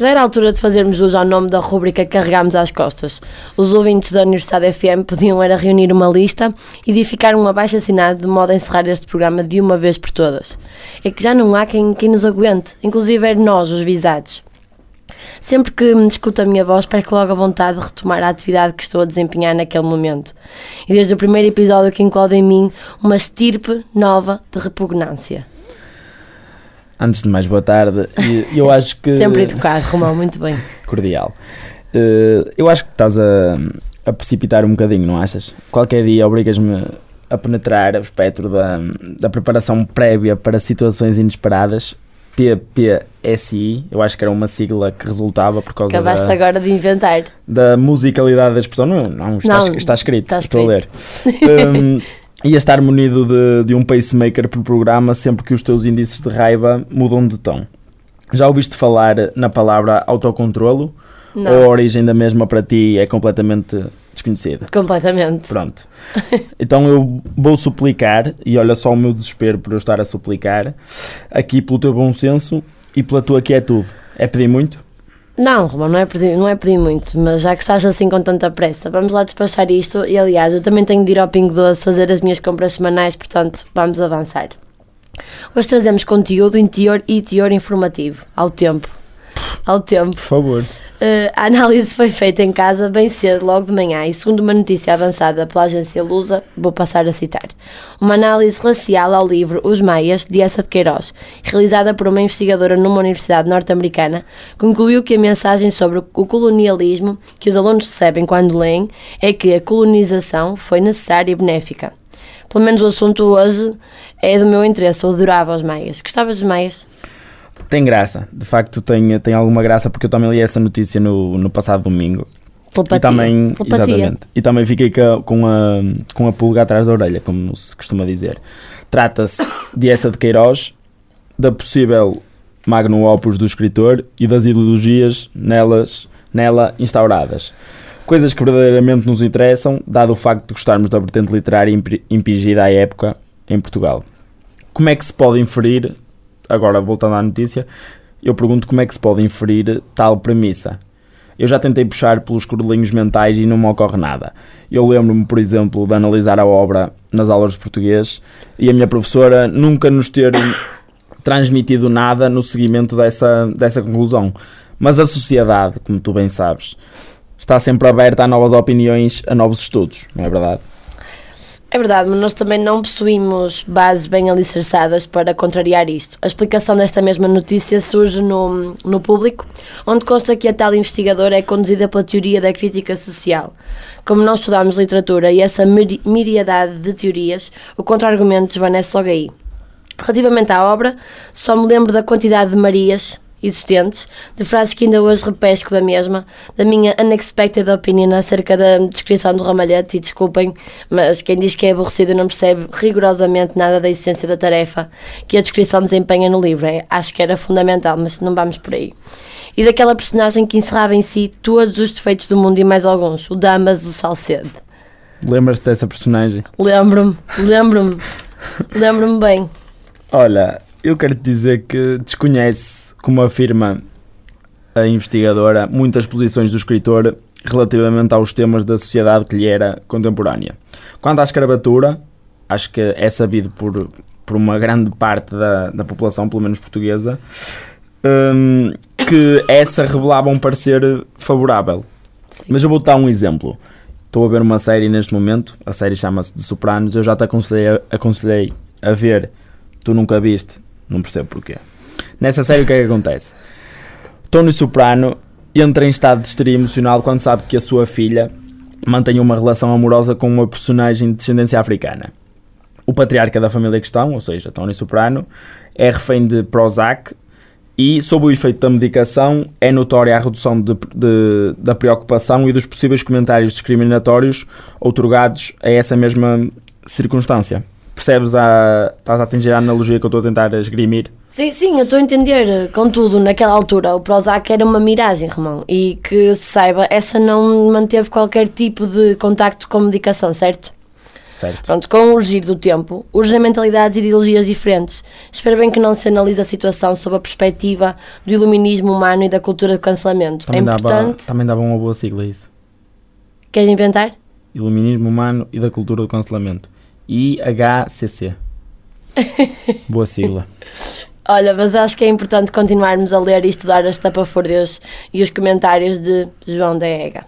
Já era a altura de fazermos uso ao nome da rúbrica carregámos às costas. Os ouvintes da Universidade FM podiam era reunir uma lista e edificar um abaixo assinado de modo a encerrar este programa de uma vez por todas. É que já não há quem, quem nos aguente, inclusive é nós, os visados. Sempre que me escuta a minha voz, perco logo a vontade de retomar a atividade que estou a desempenhar naquele momento. E desde o primeiro episódio que inclui em mim uma estirpe nova de repugnância. Antes de mais, boa tarde. Eu acho que. Sempre educado, Romão, muito bem. Cordial. Eh, Eu acho que estás a, a precipitar um bocadinho, não achas? Qualquer dia obrigas-me a penetrar o espectro da, da preparação prévia para situações inesperadas. PPSI, eu acho que era uma sigla que resultava por causa Acabaste da, agora de inventar. da musicalidade da expressão. Não, não, está, Não, está escrito, está estou a ler. Um, ia estar munido de, de um pacemaker por programa sempre que os teus índices de raiva mudam de tom. Já ouviste falar na palavra autocontrolo? Ou a Não, origem da mesma para ti é completamente desconhecida? completamente. Pronto. Então eu vou suplicar, e olha só o meu desespero por eu estar a suplicar, aqui pelo teu bom senso e pela tua quietude. É pedir muito? Não, Romão, não é, pedir, não é pedir muito, mas já que estás assim com tanta pressa, vamos lá despachar isto. E aliás, eu também tenho de ir ao Pingo Doce fazer as minhas compras semanais, portanto, vamos avançar. Hoje trazemos conteúdo interior e teor informativo, ao tempo. Ao tempo. Por favor. Uh, a análise foi feita em casa bem cedo, logo de manhã, e segundo uma notícia avançada pela agência Lusa, vou passar a citar. Uma análise racial ao livro Os Maias, de Essa de Queiroz, realizada por uma investigadora numa universidade norte-americana, concluiu que a mensagem sobre o colonialismo que os alunos recebem quando leem é que a colonização foi necessária e benéfica. Pelo menos o assunto hoje é do meu interesse, eu adorava os Maias. Gostavas dos Maias? Tem graça, de facto tem, tem alguma graça porque eu também li essa notícia no, no passado domingo. Telepatia. E também, Telepatia. exatamente, e também fiquei com a, com, a, pulga atrás da orelha, como se costuma dizer. Trata-se de essa de Queiroz, da possível magnum opus do escritor e das ideologias nelas, nela instauradas. Coisas que verdadeiramente nos interessam, dado o facto de gostarmos da vertente literária impi- impingida à época em Portugal. Como é que se pode inferir, agora voltando à notícia, eu pergunto como é que se pode inferir tal premissa. Eu já tentei puxar pelos cordelinhos mentais e não me ocorre nada. Eu lembro-me, por exemplo, de analisar a obra nas aulas de português e a minha professora nunca nos ter transmitido nada no seguimento dessa, dessa conclusão. Mas a sociedade, como tu bem sabes, está sempre aberta a novas opiniões, a novos estudos, não é verdade? É verdade, mas nós também não possuímos bases bem alicerçadas para contrariar isto. A explicação desta mesma notícia surge no, no público, onde consta que a tal investigadora é conduzida pela teoria da crítica social. Como não estudamos literatura e essa miri- miriadade de teorias, o contra-argumento desvanece logo aí. Relativamente à obra, só me lembro da quantidade de Marias existentes, de frases que ainda hoje repesco da mesma, da minha unexpected opinion acerca da descrição do ramalhete, e desculpem, mas quem diz que é aborrecido não percebe rigorosamente nada da essência da tarefa que a descrição desempenha no livro. É, acho que era fundamental, mas não vamos por aí. E daquela personagem que encerrava em si todos os defeitos do mundo e mais alguns, o Damas, o Salcedo. Lembras-te dessa personagem? Lembro-me, lembro-me, lembro-me bem. Olha, eu quero te dizer que desconhece, como afirma a investigadora, muitas posições do escritor relativamente aos temas da sociedade que lhe era contemporânea. Quanto à escravatura, acho que é sabido por, por uma grande parte da, da população, pelo menos portuguesa, hum, que essa revelava um parecer favorável. Sim. Mas eu vou dar um exemplo. Estou a ver uma série neste momento, a série chama-se De Sopranos, eu já te aconselhei aconselhei a ver, tu nunca viste, não percebo porquê. Nessa série o que é que acontece? Tony Soprano entra em estado de histeria emocional quando sabe que a sua filha mantém uma relação amorosa com uma personagem de descendência africana. O patriarca da família questão, ou seja, Tony Soprano, é refém de Prozac e, sob o efeito da medicação, é notória a redução de- de- da preocupação e dos possíveis comentários discriminatórios outorgados a essa mesma circunstância. Percebes a. estás a atingir a analogia que eu estou a tentar esgrimir? Sim, sim, eu estou a entender. Contudo, naquela altura, o Prozac era uma miragem, Romão. E que se saiba, essa não manteve qualquer tipo de contacto com medicação, certo? Certo. Pronto, com o urgir do tempo, urgem mentalidades e ideologias diferentes. Espero bem que não se analise a situação sob a perspectiva do iluminismo humano e da cultura de cancelamento. Também, é dava, importante. também dava uma boa sigla isso. Queres inventar? Iluminismo Humano e da Cultura do Cancelamento. IHCC. boa sigla. Olha, mas acho que é importante continuarmos a ler e estudar as tapafúrdias e os comentários de João da Ega.